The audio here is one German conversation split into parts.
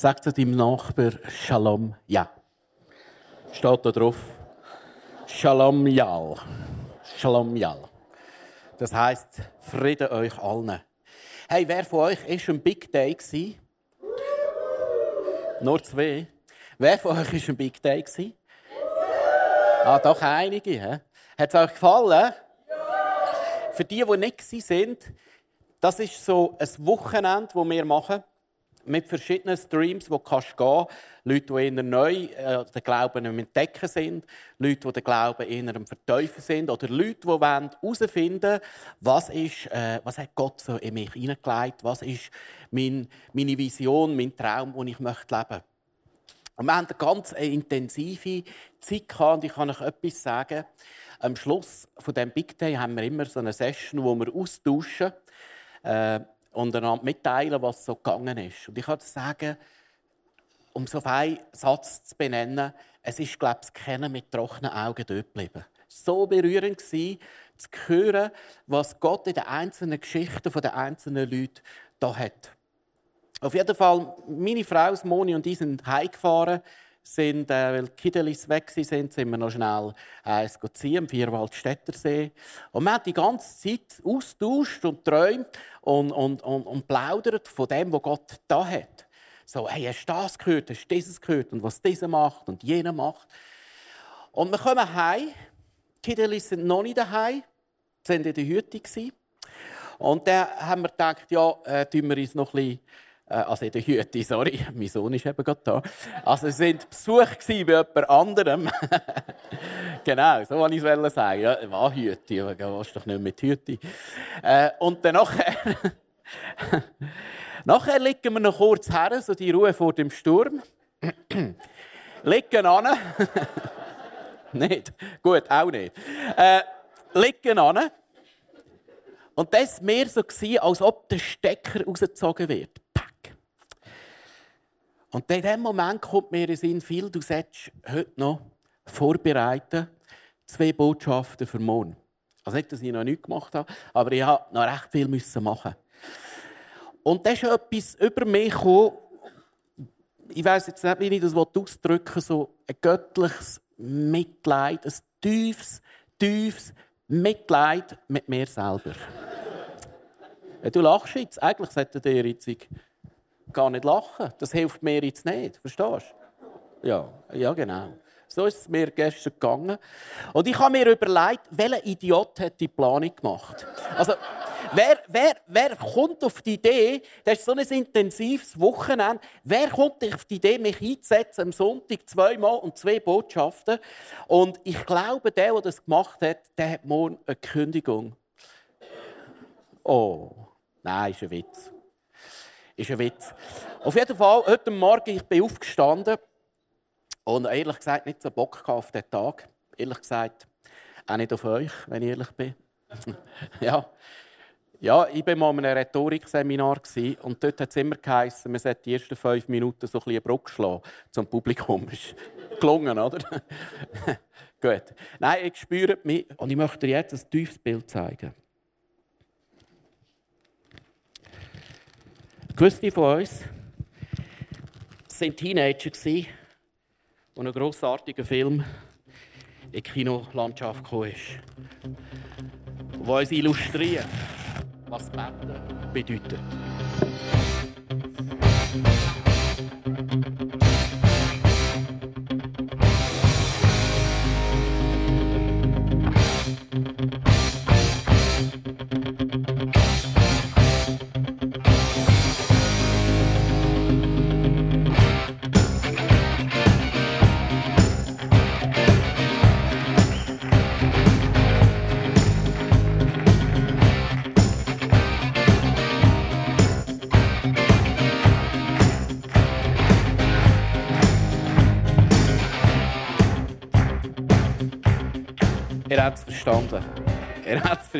Sagt zu deinem Nachbar Shalom, ja. Steht da drauf. Shalom, Yal. Shalom, Yal. Das heisst, Friede euch allen. Hey, wer von euch ist ein Big Day gewesen? Nur zwei. Wer von euch ist ein Big Day gewesen? Ah, doch einige. Hat es euch gefallen? Für die, die nicht sind, das ist so ein Wochenende, das wir machen, mit verschiedenen Streams, wo du gehen kannst. Leute, die eher neu äh, den Glauben entdecken sind, Leute, die den Glauben eher am Verteufeln sind, oder Leute, die herausfinden was, ist, äh, was hat Gott so in mich hineingelegt, was ist mein, meine Vision, mein Traum, den ich möchte leben möchte. Wir hatten eine ganz intensive Zeit gehabt, und ich kann euch etwas sagen. Am Schluss von dem Big Day haben wir immer so eine Session, wo wir austauschen äh, und einander mitteilen, was so gegangen ist. Und ich kann sagen, um so einen Satz zu benennen, es ist, glaube ich, kennen mit trockenen Augen dort geblieben. So berührend war, zu hören, was Gott in den einzelnen Geschichten der einzelnen Leute da hat. Auf jeden Fall, meine Frau Moni und ich sind heimgefahren sind, äh, weil die Kiddelis weg sind, sind wir noch schnell äh, ziehen, am Vierwaldstättersee. Und wir haben die ganze Zeit austauscht und träumt und, und, und, und plaudert von dem, was Gott da hat. So, hey, hast du das gehört, hast du dieses gehört und was dieser macht und jener macht. Und wir kommen heim. Die Kiddelis sind noch nicht daheim, sie waren in der Hütte. Und dann haben wir gedacht, ja, äh, tun wir uns noch ein bisschen also in der Hütte, sorry, mein Sohn ist eben gerade da. Also es waren Besuch bei jemand anderem. genau, so wollte ich es sagen. Ja, war Hütte, aber du doch nicht mit Hütte. Äh, und dann nachher... nachher liegen wir noch kurz her, so die Ruhe vor dem Sturm. liegen an. nicht? Gut, auch nicht. Äh, liegen an. Und das war mehr so, als ob der Stecker rausgezogen wird. Und in dem Moment kommt mir in Sinn, viel, du solltest heute noch vorbereiten, zwei Botschaften für morgen. Also nicht, dass ich noch nichts gemacht habe, aber ich musste noch recht viel machen. Und da ist etwas über mich gekommen, ich weiß jetzt nicht, wie ich das ausdrücken will, so ein göttliches Mitleid, ein tiefes, tiefes Mitleid mit mir selber. Du lachst jetzt. Eigentlich sollte der jetzt gar nicht lachen. Das hilft mir jetzt nicht. Verstehst du? Ja, ja genau. So ist es mir gestern gegangen. Und ich habe mir überlegt, welcher Idiot hat die Planung gemacht? Also, wer, wer, wer kommt auf die Idee, das ist so ein intensives Wochenende, wer kommt auf die Idee, mich einzusetzen am Sonntag zweimal und zwei Botschaften? Und ich glaube, der, der das gemacht hat, der hat morgen eine Kündigung. Oh, nein, ist ein Witz ist ein Witz. Auf jeden Fall, heute Morgen ich bin aufgestanden und ehrlich gesagt nicht so Bock auf den Tag. Ehrlich gesagt, auch nicht auf euch, wenn ich ehrlich bin. ja. ja, ich war mal in einem Rhetorikseminar und dort hat es immer geheißen, man sollte die ersten fünf Minuten so ein bisschen eine Brücke schlagen zum Publikum. Ist gelungen, oder? Gut. Nein, ich spüre mich und ich möchte dir jetzt ein tiefes Bild zeigen. Gewisse von uns waren Teenager, die ein grossartiger Film in die Kinolandschaft kam. Der uns illustriert, was Beten bedeutet.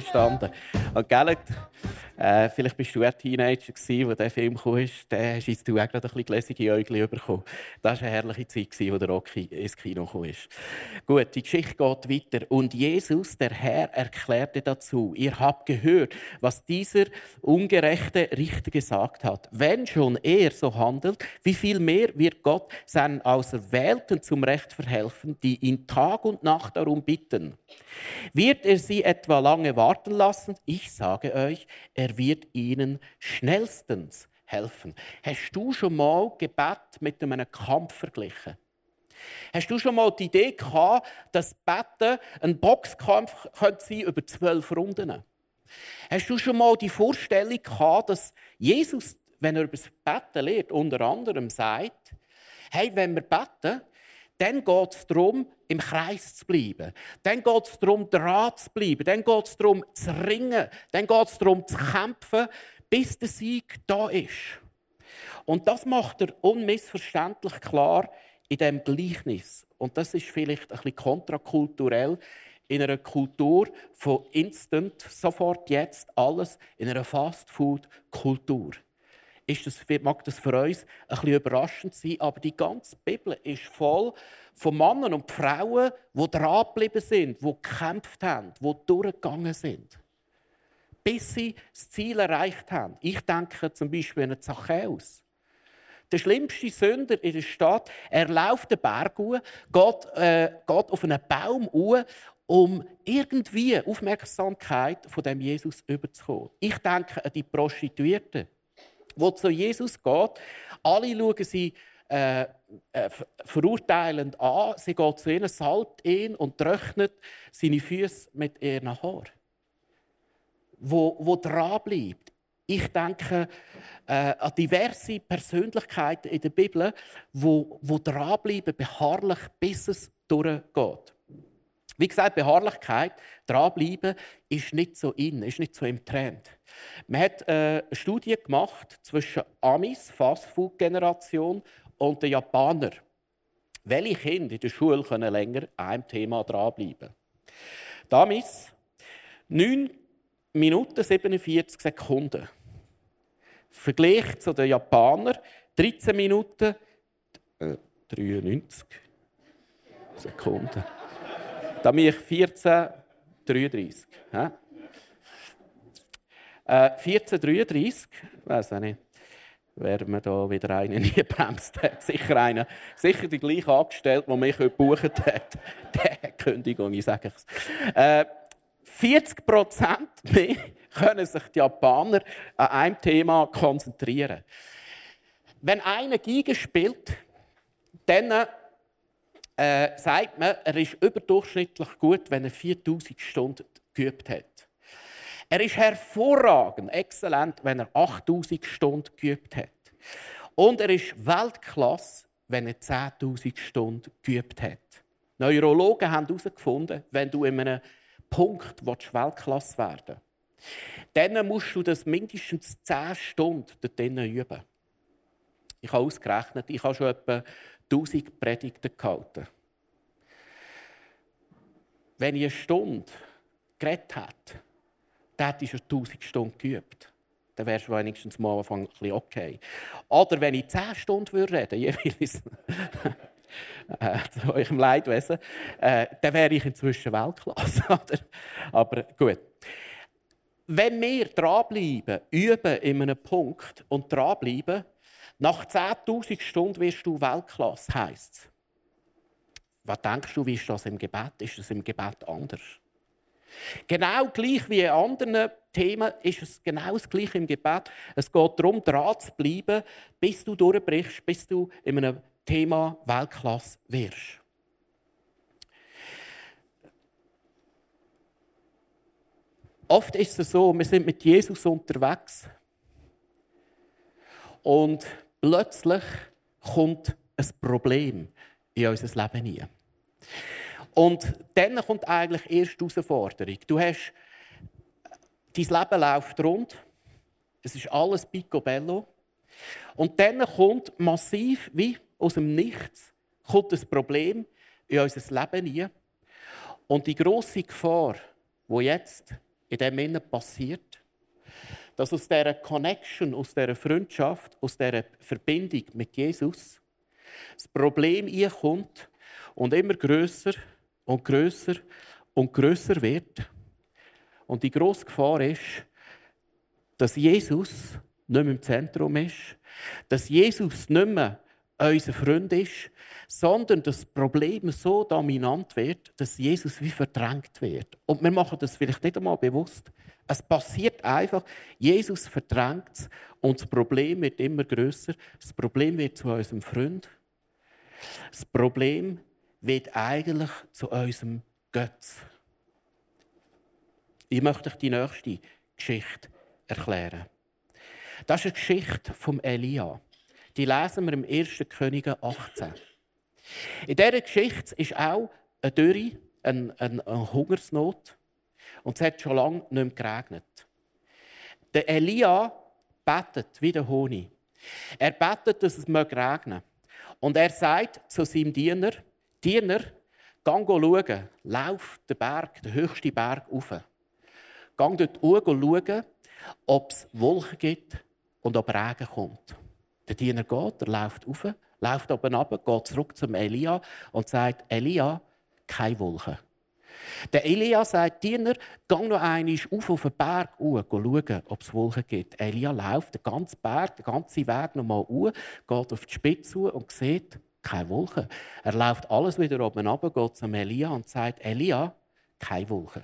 Verstanden. Und gell, äh, vielleicht bist du ein Teenager, gewesen, wo der Film kam. Dann hast du auch gerade ein bisschen gläsige Äugel bekommen. Das war eine herrliche Zeit, wo der Rocky ins Kino kam. Gut, die Geschichte geht weiter. Und Jesus, der Herr, erklärte dazu: Ihr habt gehört, was dieser ungerechte Richter gesagt hat. Wenn schon er so handelt, wie viel mehr wird Gott seinen Auserwählten zum Recht verhelfen, die ihn Tag und Nacht darum bitten? Wird er sie etwa lange warten lassen? Ich sage euch, er wird ihnen schnellstens helfen. Hast du schon mal Gebet mit einem Kampf verglichen? Hast du schon mal die Idee gehabt, dass Betten ein Boxkampf könnte sein über zwölf Runden? Hast du schon mal die Vorstellung gehabt, dass Jesus, wenn er über das Betten lehrt, unter anderem sagt, hey, wenn wir beten, dann geht es darum, im Kreis zu bleiben. Dann geht es darum, dran zu bleiben. Dann geht es darum, zu ringen. Dann geht es darum, zu kämpfen, bis der Sieg da ist. Und das macht er unmissverständlich klar in dem Gleichnis. Und das ist vielleicht ein bisschen kontrakulturell in einer Kultur von Instant, sofort, jetzt, alles, in einer Fast-Food-Kultur ist das, mag das für uns ein bisschen überraschend sein, aber die ganze Bibel ist voll von Männern und Frauen, die dranbleiben sind, die gekämpft haben, die durchgegangen sind. Bis sie das Ziel erreicht haben. Ich denke zum Beispiel an Zachäus. Der schlimmste Sünder in der Stadt, er läuft den Berg hoch, geht, äh, geht auf einen Baum hoch, um irgendwie Aufmerksamkeit von dem Jesus überzukommen. Ich denke an die Prostituierten wo zu Jesus geht. Alle schauen sie äh, äh, verurteilend an. Sie geht zu ihnen, salbt ihn und trocknet seine Füße mit ihren Haaren. Wo, wo dran bleibt. Ich denke äh, an diverse Persönlichkeiten in der Bibel, wo, wo dranbleiben, beharrlich, bis es durchgeht. Wie gesagt, Beharrlichkeit, dranbleiben, ist nicht so in, ist nicht so im Trend. Man hat äh, eine Studie gemacht zwischen Amis, Fastfood-Generation, und den Japanern. Welche Kinder in der Schule können länger an einem Thema dranbleiben? Die Amis 9 Minuten 47 Sekunden. Vergleich zu den Japanern 13 Minuten äh, 93 Sekunden. Da bin ich 14, 33. Ja? Äh, 1433, weiß ich nicht, wer mir da wieder einen nie bremst hat. Sicher einer, sicher die gleiche Angestellte, die mich gebucht hat. Der Kündigung, ich sage es. Äh, 40 Prozent mehr können sich die Japaner an einem Thema konzentrieren. Wenn einer Geige spielt, dann äh, sagt man, er ist überdurchschnittlich gut, wenn er 4000 Stunden geübt hat. Er ist hervorragend, exzellent, wenn er 8000 Stunden geübt hat. Und er ist Weltklasse, wenn er 10.000 Stunden geübt hat. Neurologen haben herausgefunden, wenn du in einem Punkt Weltklasse werden willst, dann musst du das mindestens 10 Stunden dort üben. Ich habe ausgerechnet, ich habe schon etwa 1000 Predigten gehalten. Wenn ich eine Stunde geredet hätte, dann hätte ich schon 1000 Stunden geübt. Dann wärst du wenigstens mal am Anfang ein bisschen okay. Oder wenn ich 10 Stunden reden würde, jeweils äh, zu eurem Leidwesen, äh, dann wäre ich inzwischen Weltklasse. Aber gut. Wenn wir dranbleiben, üben in einem Punkt und dranbleiben, nach 10.000 Stunden wirst du Weltklasse, heisst es. Was denkst du, wie ist das im Gebet? Ist es im Gebet anders? Genau gleich wie in anderen Themen ist es genau das Gleiche im Gebet. Es geht darum, dran zu bleiben, bis du durchbrichst, bis du in einem Thema Weltklasse wirst. Oft ist es so, wir sind mit Jesus unterwegs und plötzlich kommt ein Problem in unser Leben hinein. Und dann kommt eigentlich erst die Herausforderung. Du hast, dein Leben läuft rund, es ist alles picobello. Und dann kommt massiv, wie aus dem Nichts, kommt ein Problem in unser Leben hinein. Und die große Gefahr, wo jetzt in dem Innen passiert, dass aus dieser Connection, aus dieser Freundschaft, aus dieser Verbindung mit Jesus das Problem kommt und immer größer und größer und größer wird. Und die grosse Gefahr ist, dass Jesus nicht mehr im Zentrum ist, dass Jesus nicht mehr unser Freund ist, sondern das Problem so dominant wird, dass Jesus wie verdrängt wird. Und wir machen das vielleicht nicht einmal bewusst. Es passiert einfach, Jesus verdrängt es und das Problem wird immer größer. Das Problem wird zu unserem Freund. Das Problem wird eigentlich zu unserem Götz. Ich möchte euch die nächste Geschichte erklären. Das ist eine Geschichte vom Elia. Die lesen wir im 1. Könige 18. In dieser Geschichte ist auch eine Dürre, eine, eine, eine Hungersnot. Und es hat schon lange nicht mehr geregnet. Der Elia betet wie der Honig. Er betet, dass es regnen. Und er sagt zu seinem Diener, Diener, geh schauen, lauf den Berg, den höchsten Berg rauf. Geh dort hoch schauen, ob es Wolken gibt und ob Regen kommt. Der Diener geht, er läuft rauf, läuft oben ab, geht zurück zum Elia und sagt, Elia, keine Wolken. Der Elia sagt, Diener, geh noch einmal auf auf den Berg hoch, schauen, ob es Wolken gibt. Elia läuft den ganzen Berg, den ganzen Weg noch mal hoch, geht auf die Spitze und sieht, keine Wolken. Er läuft alles wieder oben runter, geht zum Elia und sagt, Elia, keine Wolken.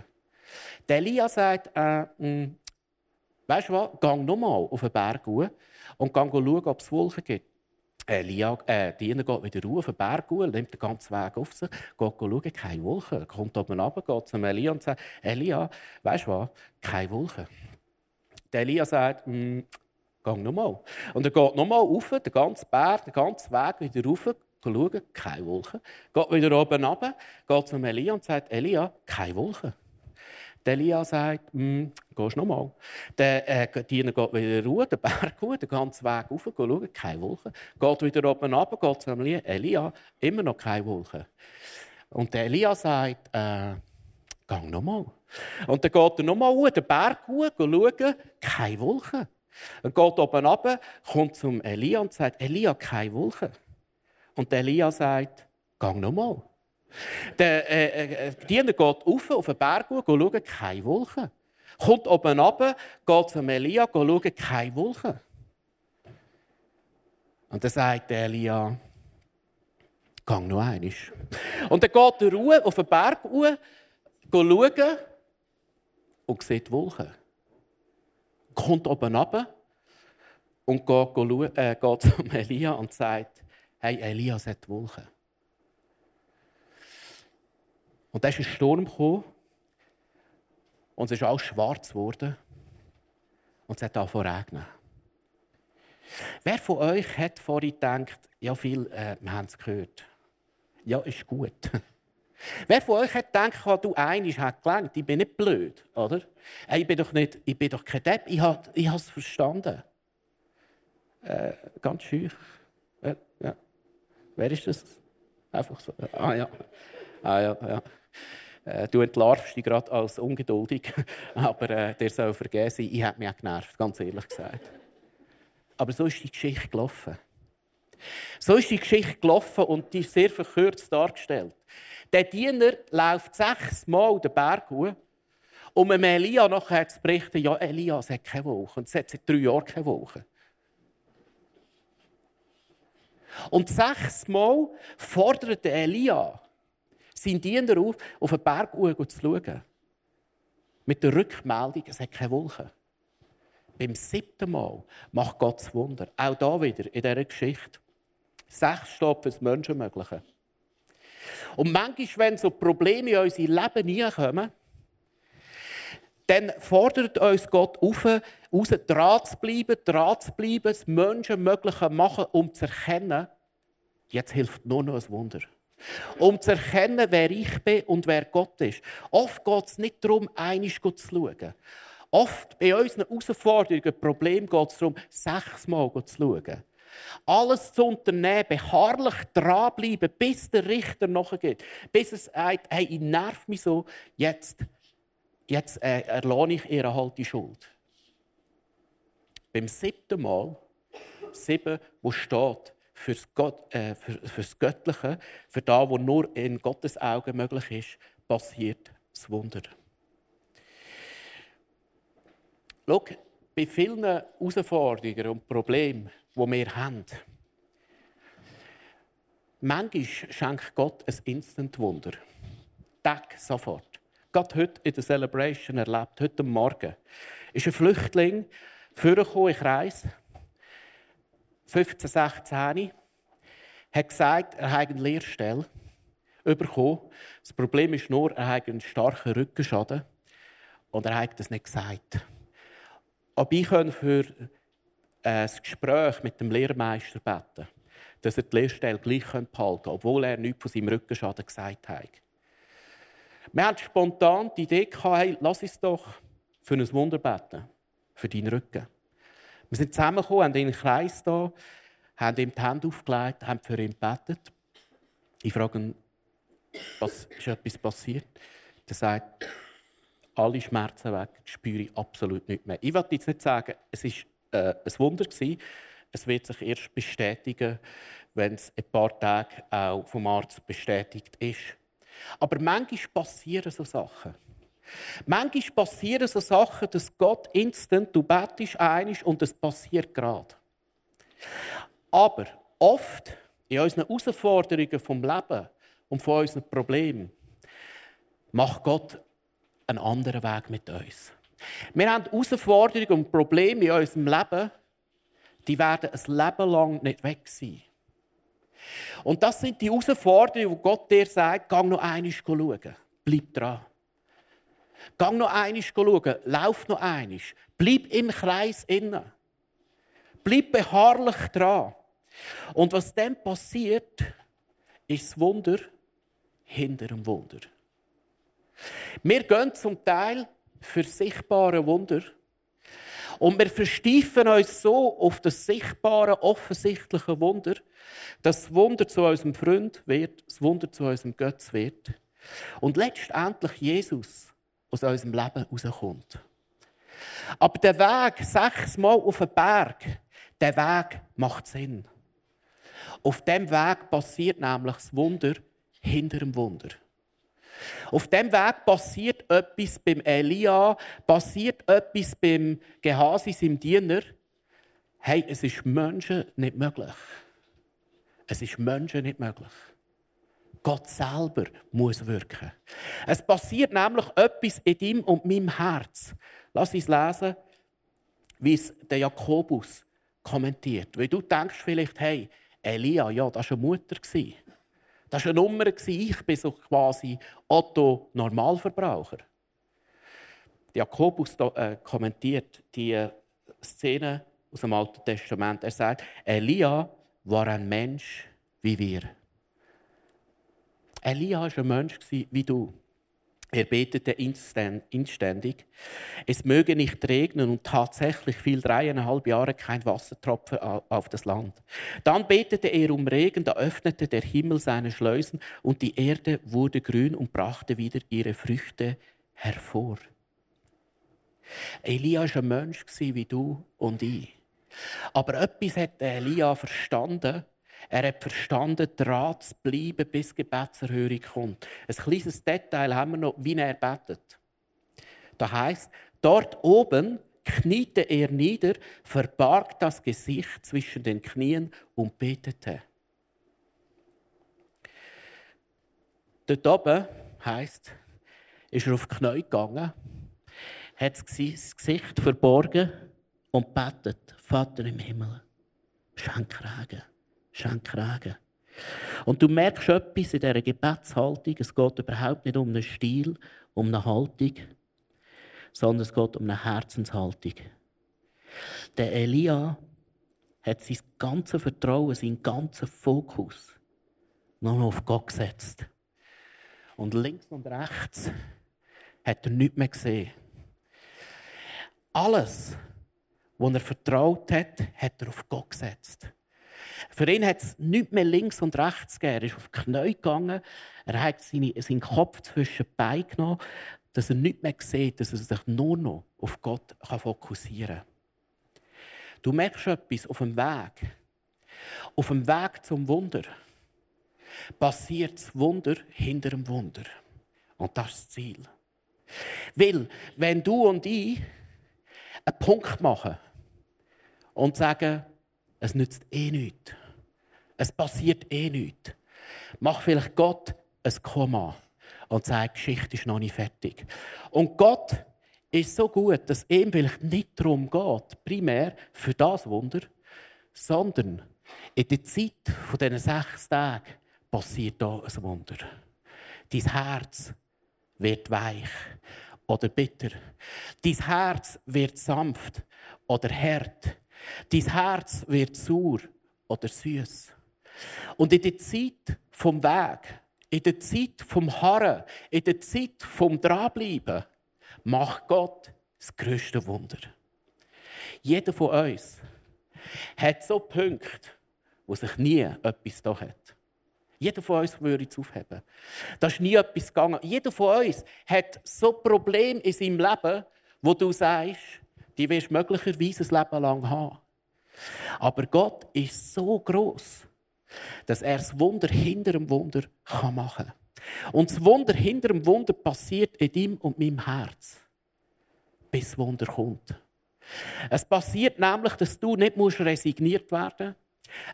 Der Elia sagt, äh, mh, weißt du was, geh nochmal auf den Berg und geh schauen, ob es Wolken gibt. Elia, äh, Diener geht wieder rauf, auf den Berg hoch, nimmt den ganzen Weg auf sich, geht schauen, keine Wolken. Kommt oben runter, geht zum Elia und sagt, Elia, weißt du was, keine Wolken. Der Elia sagt, hm, geh nochmal. Und er geht nochmal rauf, den ganzen Berg, den ganzen Weg wieder rauf, schauen, keine Wolken. Geht wieder oben runter, geht zum Elia und sagt, Elia, keine Wolken. Der Elia sagt, hm, gehst nochmal. Der äh, Diener geht wieder ruhen, den Berg hoch, den ganzen Weg rauf, schauen, keine Wolken. Geht wieder oben runter, geht Elia, immer noch keine Wolken. Und der Elia sagt, äh, geh nochmal. Und dann geht er nochmal hoch, den Berg hoch, schauen, keine Wolken. Er geht oben runter, kommt zum Elia und sagt, Elia, keine Wolken. Und der Elia sagt, geh nochmal. Der äh, äh, Diener geht auf, auf den Berg und schaut, keine Wolken. Kommt oben runter, geht zum Elia, schaut, keine Wolken. Und dann sagt Elia, geh noch einmal. Und dann geht er Ruhe auf den Berg hoch, schauen und sieht Wolken. Kommt oben runter und geht, äh, geht zum Elia und sagt, hey, Elias hat Wolken. Und dann ist ein Sturm und es ist alles schwarz geworden und es hat angefangen zu regnen. Wer von euch hat vorhin gedacht, ja, viel, äh, wir haben es gehört. Ja, ist gut. Wer von euch hat gedacht, oh, du einig hat gelangt, ich bin nicht blöd, oder? Ich bin doch, nicht, ich bin doch kein Depp, ich habe es verstanden. Äh, ganz schön. Äh, ja. Wer ist das? Einfach so. Ah ja. Ah, ja, ja. Äh, du entlarvst dich gerade als ungeduldig, aber äh, der soll vergessen, ich habe mich auch genervt, ganz ehrlich gesagt. Aber so ist die Geschichte gelaufen. So ist die Geschichte gelaufen und die ist sehr verkürzt dargestellt. Der Diener läuft sechsmal den Berg hoch, um Elia nachher zu berichten, ja, Elia, hat keine Woche. Und es hat seit drei Jahren keine Woche. Und sechsmal forderte Elia seinen Diener auf, auf den Berg zu schauen. Mit der Rückmeldung, es hat keine Wolken. Beim siebten Mal macht Gott das Wunder. Auch da wieder in dieser Geschichte. Sechs steht für das Menschenmögliche. Und manchmal, wenn so Probleme in unser Leben hineinkommen, dann fordert uns Gott auf, raus dran zu bleiben, dran zu bleiben, das Menschenmögliche machen, um zu erkennen, jetzt hilft nur noch ein Wunder. Um zu erkennen, wer ich bin und wer Gott ist. Oft geht es nicht darum, einig zu schauen. Oft bei unseren Herausforderungen, Problemen geht es darum, sechsmal zu schauen. Alles zu unternehmen, beharrlich dranbleiben, bis der Richter nachgeht. Bis es sagt, hey, ich nerv mich so, jetzt, jetzt äh, erlohne ich ihr halt die Schuld. Beim siebten Mal, sieben, wo steht, fürs, Gott, äh, für, fürs Göttliche, für das, was nur in Gottes Augen möglich ist, passiert das Wunder. Schau, bei vielen Herausforderungen und Problemen, die wir haben, manchmal schenkt Gott ein Instant-Wunder. Tag, sofort. Gott heute in der Celebration erlebt, heute Morgen, ist ein Flüchtling vorgekommen in Kreis, 15, 16, hat gesagt, er habe eine Lehrstelle bekommen. Das Problem ist nur, er hat einen starken Rückenschaden und er hat das nicht gesagt. Aber ich kann für ein Gespräch mit dem Lehrmeister beten, dass er die Lehrstelle gleich behalten kann, obwohl er nichts von seinem Rückenschaden gesagt hat. Wir hatten spontan die Idee, hey, lass uns doch für ein Wunder beten, für deinen Rücken. Wir sind zusammengekommen, haben in einen Kreis da, haben ihm die Hände aufgelegt, haben für ihn gebetet. Ich frage ihn, was ist etwas passiert? Er sagt, alle Schmerzen weg, spüre ich absolut nicht mehr. Ich will jetzt nicht sagen, es war äh, ein Wunder gewesen. Es wird sich erst bestätigen, wenn es ein paar Tage auch vom Arzt bestätigt ist. Aber manchmal passieren so Sachen. Manchmal passieren so Sachen, dass Gott instant, du betest einig und es passiert gerade. Aber oft in unseren Herausforderungen vom Leben und von unseren Problemen macht Gott einen anderen Weg mit uns. Wir haben Herausforderungen und Probleme in unserem Leben, die werden ein Leben lang nicht weg sein. Und das sind die Herausforderungen, wo Gott dir sagt, geh noch einmal schauen. Bleib dran. Geh noch einmal schauen. Lauf noch einmal. Bleib im Kreis innen. Bleib beharrlich dran. Und was dann passiert, ist das Wunder hinter dem Wunder. Wir gehen zum Teil für sichtbare Wunder. Und wir versteifen uns so auf das sichtbare, offensichtliche Wunder, dass das Wunder zu unserem Freund wird, das Wunder zu unserem Götz wird. Und letztendlich Jesus aus unserem Leben rauskommt. Aber der Weg sechsmal auf den Berg, der Weg macht Sinn. Auf dem Weg passiert nämlich das Wunder hinter dem Wunder. Auf dem Weg passiert etwas beim Elia, passiert etwas beim Gehasi, seinem Diener. Hey, es ist Menschen nicht möglich. Es ist Menschen nicht möglich. Gott selber muss wirken. Es passiert nämlich etwas in deinem und meinem Herz. Lass uns lesen, wie es der Jakobus kommentiert. Weil du denkst vielleicht, hey, Elia, ja, das war eine Mutter. Das war eine Nummer. Ich bin so quasi Otto Normalverbraucher. Jakobus äh, kommentiert die Szene aus dem Alten Testament. Er sagt, Elia war ein Mensch wie wir. Elia war ein Mensch wie du. Er betete inständig. Es möge nicht regnen und tatsächlich fiel dreieinhalb Jahre kein Wassertropfen auf das Land. Dann betete er um Regen, da öffnete der Himmel seine Schleusen und die Erde wurde grün und brachte wieder ihre Früchte hervor. Elia war ein Mensch wie du und ich. Aber etwas hat Elia verstanden er hat verstanden, dran zu bleiben, bis Gebetserhörung kommt. Ein kleines Detail haben wir noch, wie er betet. Das heißt, dort oben kniete er nieder, verbarg das Gesicht zwischen den Knien und betete. Dort oben heisst, ist er auf die Knie gegangen, hat das Gesicht verborgen und betet: Vater im Himmel, schenk Regen schenk Regen. Und du merkst etwas in dieser Gebetshaltung. Es geht überhaupt nicht um einen Stil, um eine Haltung, sondern es geht um eine Herzenshaltung. Der Elia hat sein ganzes Vertrauen, seinen ganzen Fokus nur noch auf Gott gesetzt. Und links und rechts hat er nichts mehr gesehen. Alles, was er vertraut hat, hat er auf Gott gesetzt. Für ihn hat es nichts mehr links und rechts gegeben. Er ist auf die Knie gegangen. Er hat seine, seinen Kopf zwischen die Beine genommen, dass er nicht mehr sieht, dass er sich nur noch auf Gott fokussieren kann. Du merkst etwas auf dem Weg. Auf dem Weg zum Wunder passiert das Wunder hinter dem Wunder. Und das ist das Ziel. Weil, wenn du und ich einen Punkt machen und sagen, es nützt eh nichts, es passiert eh nichts, mach vielleicht Gott ein Komma und die Geschichte ist noch nicht fertig. Und Gott ist so gut, dass ihm vielleicht nicht darum geht, primär für das Wunder, sondern in der Zeit von diesen sechs Tagen passiert da ein Wunder. Dein Herz wird weich oder bitter. Dein Herz wird sanft oder hart. Dein Herz wird sauer oder süß. Und in der Zeit vom Weg, in der Zeit vom Harren, in der Zeit vom Dranbleiben, macht Gott das größte Wunder. Jeder von uns hat so Punkte, wo sich nie etwas da hat. Jeder von uns würde es aufheben. Da ist nie etwas gegangen. Jeder von uns hat so Probleme in seinem Leben, wo du sagst, die wirst du möglicherweise ein Leben lang haben. Aber Gott ist so groß, dass er das Wunder hinter dem Wunder machen kann. Und das Wunder hinter dem Wunder passiert in deinem und meinem Herz, bis das Wunder kommt. Es passiert nämlich, dass du nicht resigniert werden musst,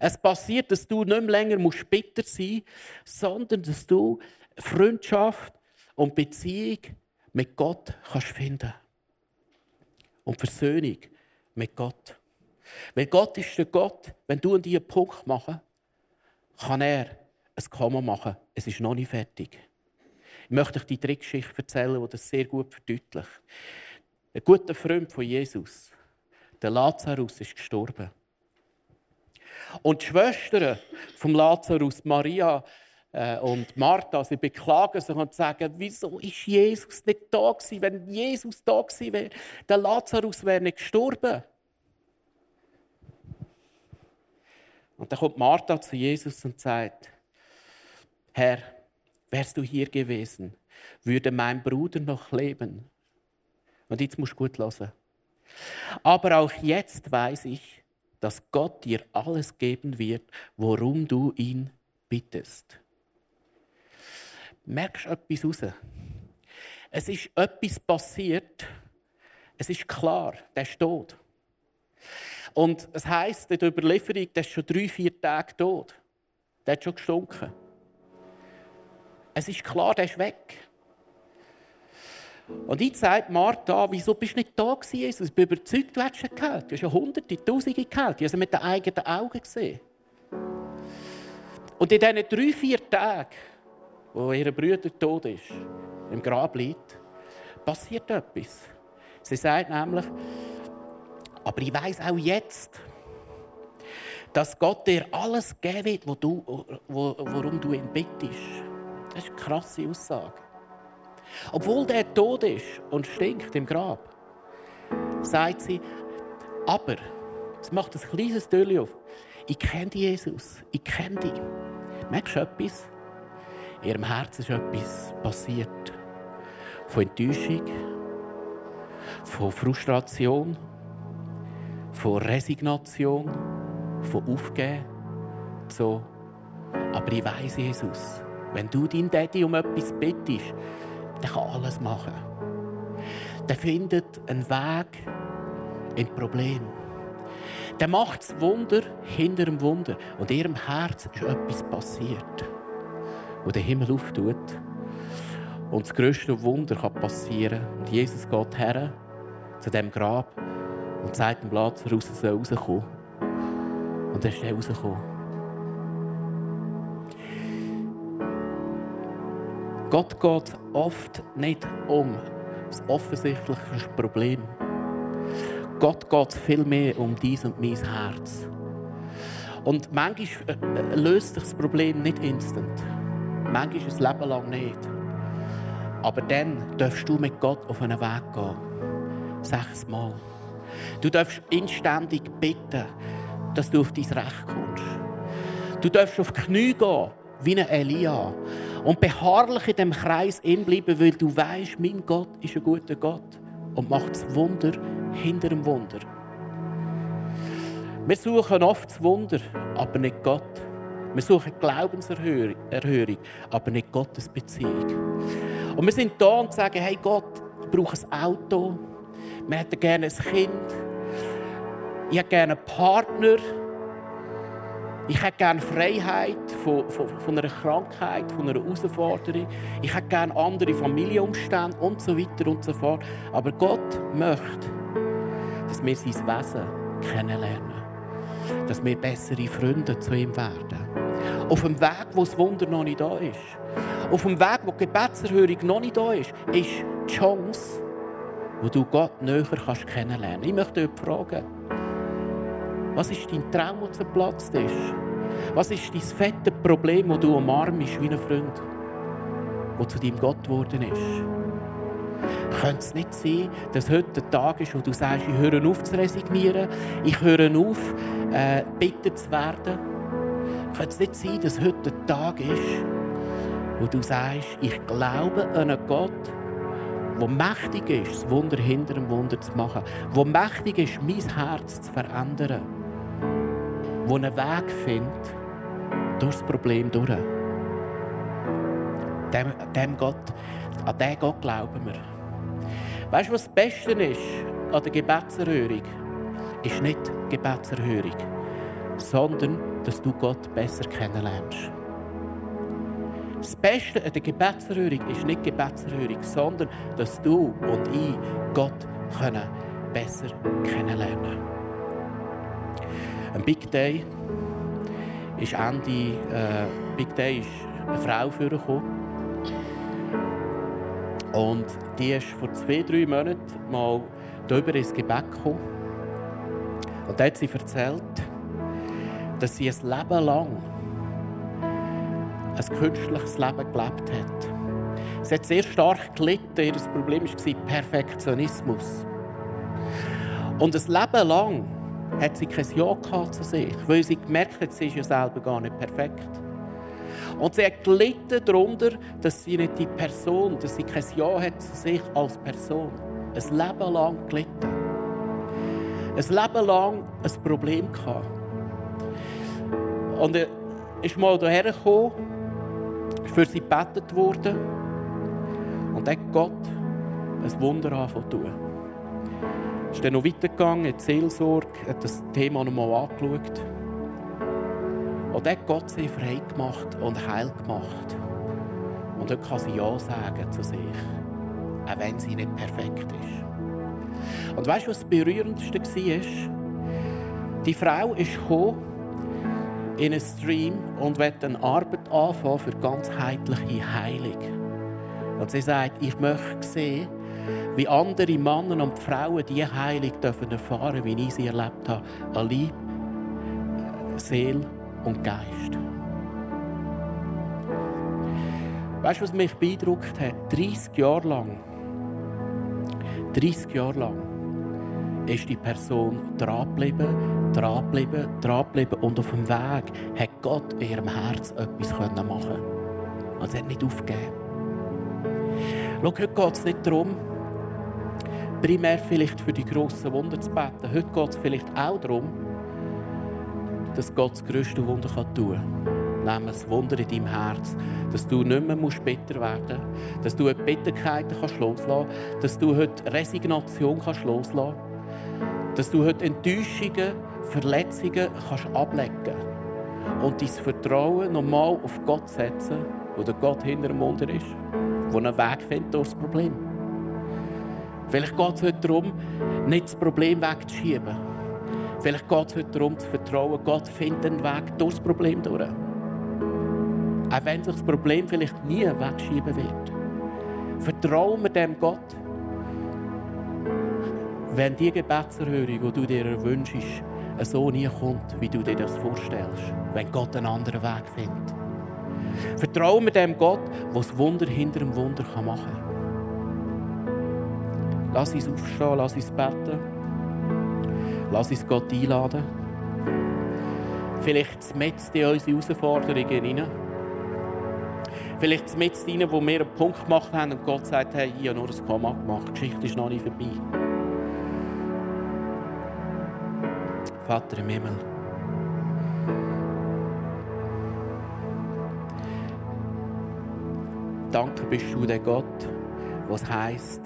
es passiert, dass du nicht mehr länger bitter sein musst, sondern dass du Freundschaft und Beziehung mit Gott kannst finden Und Versöhnung mit Gott. Weil Gott ist der Gott, wenn du an einen Punkt machen, kann er ein Komma machen. Es ist noch nicht fertig. Ich möchte euch die Trickgeschichte erzählen, die das sehr gut verdeutlicht. Ein guter Freund von Jesus, der Lazarus, ist gestorben. Und die Schwestern vom Lazarus, Maria und Martha, sie beklagen sich und sagen, wieso ist Jesus nicht da gewesen? Wenn Jesus da gewesen wäre, der Lazarus wäre nicht gestorben. Und dann kommt Martha zu Jesus und sagt, Herr, wärst du hier gewesen, würde mein Bruder noch leben. Und jetzt musst du gut hören. Aber auch jetzt weiß ich, dass Gott dir alles geben wird, worum du ihn bittest. Merkst du etwas raus? Es ist etwas passiert. Es ist klar, der ist tot. Und es heisst in der Überlieferung, der ist schon drei, vier Tage tot. Der hat schon gestunken. Es ist klar, der ist weg. Und ich sage Martha, wieso bist du nicht da gewesen, Jesus? Ich bin überzeugt, du hättest ihn gehört. Du hast ja hunderte, tausende gehört. Die haben sie mit den eigenen Augen gesehen. Und in diesen drei, vier Tagen, wo ihr Bruder tot ist, im Grab liegt, passiert etwas. Sie sagt nämlich, aber ich weiß auch jetzt, dass Gott dir alles geben wird, worum du ihn bittest. Das ist eine krasse Aussage. Obwohl der tot ist und stinkt im Grab, sagt sie, aber, es macht ein kleines Türchen auf, ich kenne Jesus, ich kenne dich. Merkst du etwas? In ihrem Herzen ist etwas passiert. Von Enttäuschung, von Frustration, von Resignation, von Aufgeben. So. Aber ich weiß, Jesus, wenn du deinen Daddy um etwas bittest, der kann alles machen. Der findet einen Weg in Problem. Der macht das Wunder hinter dem Wunder. Und in ihrem Herz ist etwas passiert, wo der Himmel auftut. Und das größte Wunder kann passieren. Und Jesus geht her zu dem Grab und sagt dem Lazarus, er soll rauskommen. Und er ist rausgekommen. Gott geht oft nicht um das offensichtliche Problem. Gott geht viel mehr um dies und mein Herz. Und manchmal äh, äh, löst sich das Problem nicht instant. Manchmal ein Leben lang nicht. Aber dann darfst du mit Gott auf einen Weg gehen. Sechsmal. Du darfst inständig bitten, dass du auf dein Recht kommst. Du darfst auf Knie gehen, wie ein Elia. Und beharrlich in dem Kreis bleiben, weil du weißt, mein Gott ist ein guter Gott und macht das Wunder hinter dem Wunder. Wir suchen oft das Wunder, aber nicht Gott. Wir suchen Glaubenserhörung, aber nicht Gottes Beziehung. Und wir sind da und sagen, hey Gott, ich brauche ein Auto, wir hätten gerne ein Kind, ich hätte gerne einen Partner, ich hätte gerne Freiheit von, von, von, einer Krankheit, von einer Herausforderung. Ich hätte gerne andere Familienumstände und so weiter und so fort. Aber Gott möchte, dass wir sein Wesen kennenlernen. Dass wir bessere Freunde zu ihm werden. Auf dem Weg, wo das Wunder noch nicht da ist. Auf dem Weg, wo die Gebetserhörung noch nicht da ist, ist die Chance, wo du Gott näher kannst kennenlernen. Ich möchte dich fragen, was ist dein Traum, der zerplatzt ist? Was ist dein fette Problem, das du umarmst wie ein Freund, der zu deinem Gott geworden ist? Könnte es nicht sein, dass heute der Tag ist, wo du sagst, ich höre auf zu resignieren, ich höre auf, äh, bitter zu werden? Könnte es nicht sein, dass heute der Tag ist, wo du sagst, ich glaube an einen Gott, der mächtig ist, das Wunder hinter dem Wunder zu machen, der mächtig ist, mein Herz zu verändern? der einen Weg findet durch das Problem durch. Dem, dem Gott, an diesen Gott glauben wir. Weißt du, was das Beste ist an der Gebetserhörung? Ist nicht Gebetserhörung, sondern dass du Gott besser kennenlernst. Das Beste an der Gebetserhörung ist nicht Gebetserhörung, sondern dass du und ich Gott können besser kennenlernen. Ein Big Day ist Ende äh, Big Day ist eine Frau vorgekommen. Und die ist vor zwei, drei Monaten mal darüber ins Gebet gekommen. Und da hat sie erzählt, dass sie ein Leben lang ein künstliches Leben gelebt hat. Sie hat sehr stark gelitten. Ihr Problem war Perfektionismus. Und ein Leben lang hat sie kein Ja zu sich, weil sie gemerkt hat, sie ist ja selber gar nicht perfekt. Und sie hat gelitten darunter, dass sie nicht die Person, dass sie kein Ja hat zu sich als Person. Ein Leben lang gelitten. Ein Leben lang ein Problem gehabt. Und er ist mal hierher gekommen, ist für sie gebetet worden und hat Gott ein Wunder angefangen zu tun ist dann noch weitergegangen in die Seelsorge, hat das Thema noch mal angeschaut. Und dort hat Gott sie frei gemacht und heil gemacht. Und dort kann sie Ja sagen zu sich, auch wenn sie nicht perfekt ist. Und weißt du, was das Berührendste war? Die Frau ist gekommen in einen Stream und eine Arbeit anfangen für ganzheitliche Heilung. Und sie sagt, ich möchte sehen, wie andere Männer und Frauen die Heilung dürfen erfahren, wie ich sie erlebt habe, an Leib, Seele und Geist. Weißt du, was mich beeindruckt hat? 30 Jahre lang, 30 Jahre lang ist die Person dran geblieben, dran geblieben, dran geblieben und auf dem Weg hat Gott in ihrem Herz etwas machen Und sie hat nicht aufgegeben. Schau, heute geht es nicht darum, primär vielleicht für die grossen Wunder zu beten. Heute geht es vielleicht auch darum, dass Gott das grösste Wunder tun kann. Nämlich das Wunder in deinem Herz. Dass du nicht mehr bitter werden musst. Dass du die Bitterkeiten kannst loslassen kannst. Dass du heute Resignation kannst loslassen kannst. Dass du heute Enttäuschungen, Verletzungen kannst ablegen. Und dein Vertrauen nochmal auf Gott setzen, wo der Gott hinter dem Wunder ist. Der einen Weg findet durch das Problem. Vielleicht geht es heute darum, nicht das Problem wegzuschieben. Vielleicht geht es heute darum, zu vertrauen, Gott findet einen Weg durch das Problem durch. Auch wenn sich das Problem vielleicht nie wegschieben wird. Vertrauen wir dem Gott. Wenn die Gebetserhörung, die du dir wünschst, so nie kommt, wie du dir das vorstellst. Wenn Gott einen anderen Weg findet. Vertrauen wir dem Gott, der das Wunder hinter dem Wunder machen kann. Lass uns aufstehen, lass uns beten. Lass uns Gott einladen. Vielleicht mit in unsere Herausforderungen hinein. Vielleicht mit hinein, wo wir einen Punkt gemacht haben und Gott sagt, hey, ich habe nur ein Komma gemacht, die Geschichte ist noch nicht vorbei. Vater im Himmel, danke bist du der Gott, was heißt,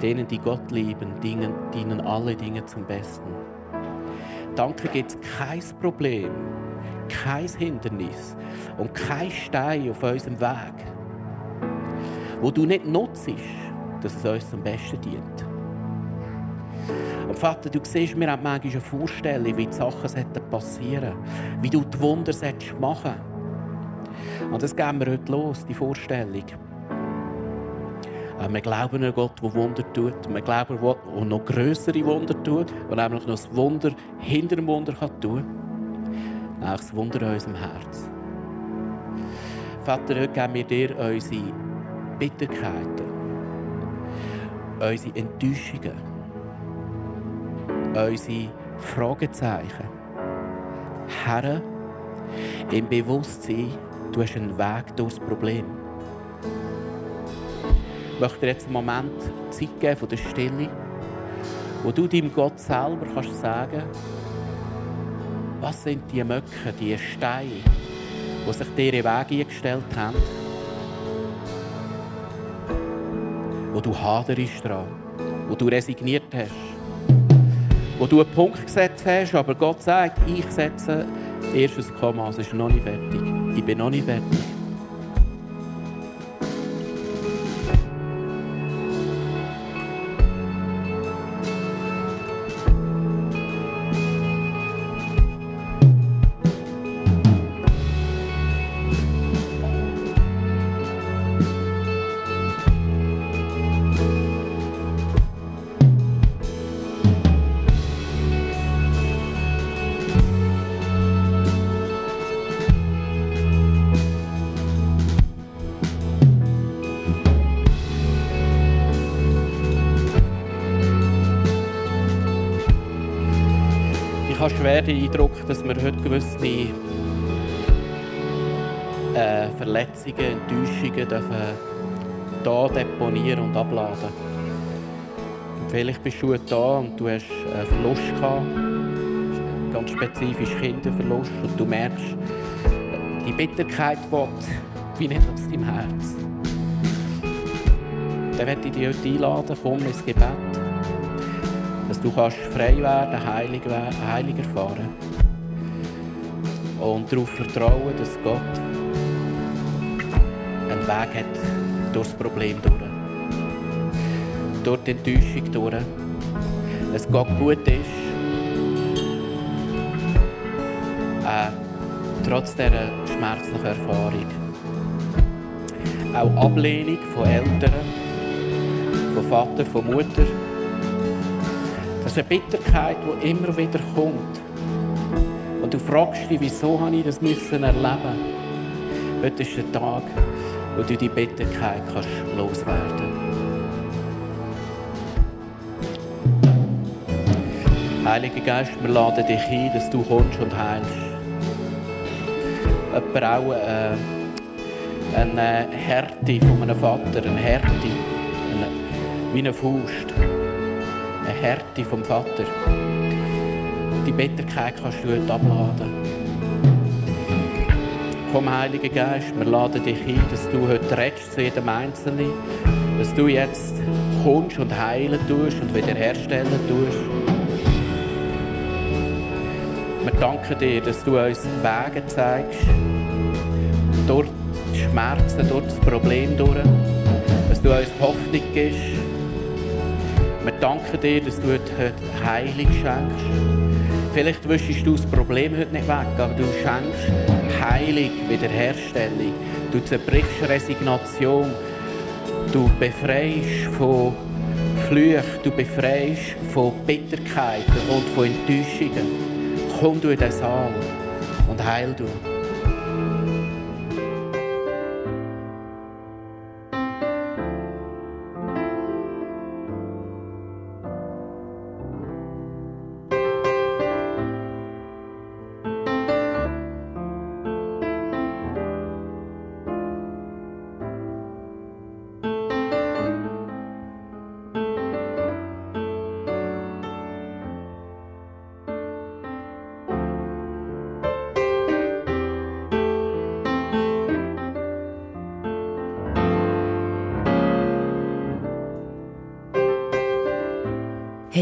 denen, die Gott lieben, dienen, dienen alle Dinge zum Besten. Danke gibt es kein Problem, kein Hindernis und kein Stein auf unserem Weg, wo du nicht nutzt, dass es uns zum Besten dient. Und Vater, du siehst, wir haben manchmal eine Vorstellung, wie die Sachen passieren sollten, wie du die Wunder machen solltest. Und das geben wir heute los, die Vorstellung. Aber wir glauben an Gott, der Wunder tut. Wir glauben an Gott, der noch größere Wunder tut, der nämlich noch das Wunder hinter dem Wunder kann tun kann. Nämlich das Wunder in unserem Herz. Vater, heute geben wir dir unsere Bitterkeiten, unsere Enttäuschungen, unsere Fragezeichen. Herr, im Bewusstsein, du hast einen Weg durchs Problem. Ich möchte dir jetzt einen Moment Zeit geben von der Stille, wo du deinem Gott selber kannst sagen was sind die Möcke, die Steine, die sich dir in Weg eingestellt haben, wo du haderst dran, wo du resigniert hast, wo du einen Punkt gesetzt hast, aber Gott sagt, ich setze erstes Komma, es ist noch nicht fertig. Ich bin noch nicht fertig. Schwer den Eindruck, dass wir heute gewisse äh, Verletzungen, Enttäuschungen dürfen hier deponieren und abladen. Und vielleicht bist du da und du hast einen Verlust gehabt, ganz spezifisch Kinderverlust, und du merkst, die Bitterkeit wird wie nicht aus deinem Herz. Dann möchte ich dich heute einladen, komm ins Gebet dass du kannst frei werden, heilig, werden, heilig erfahren und darauf vertrauen, dass Gott einen Weg hat durch das Problem durch. Durch die Enttäuschung durch. Dass Gott gut ist. Äh, trotz dieser schmerzlichen Erfahrung. Auch Ablehnung von Eltern, von Vater, von Mutter. Das ist eine Bitterkeit, die immer wieder kommt. Und du fragst dich, wieso ich das müssen erleben Heute ist der Tag, wo du die Bitterkeit kannst loswerden Heiliger Geist, wir laden dich ein, dass du kommst und heilst. Jemand auch äh, eine Härte von einem Vater, eine Härte, eine, wie eine Faust Härte vom Vater. Die Bitterkeit kannst du heute abladen. Komm, Heiliger Geist, wir laden dich ein, dass du heute redest zu jedem Einzelnen, dass du jetzt kommst und heilen tust und wiederherstellen tust. Wir danken dir, dass du uns Wege zeigst, durch die Schmerzen, durch das Problem durch, dass du uns Hoffnung gibst, wir danken dir, dass du heute Heilung schenkst. Vielleicht wischst du das Problem heute nicht weg, aber du schenkst Heilung, Wiederherstellung. Du zerbrichst Resignation. Du befreist von Flüchen, du befreist von Bitterkeiten und von Enttäuschungen. Komm du in den Saal und heil du.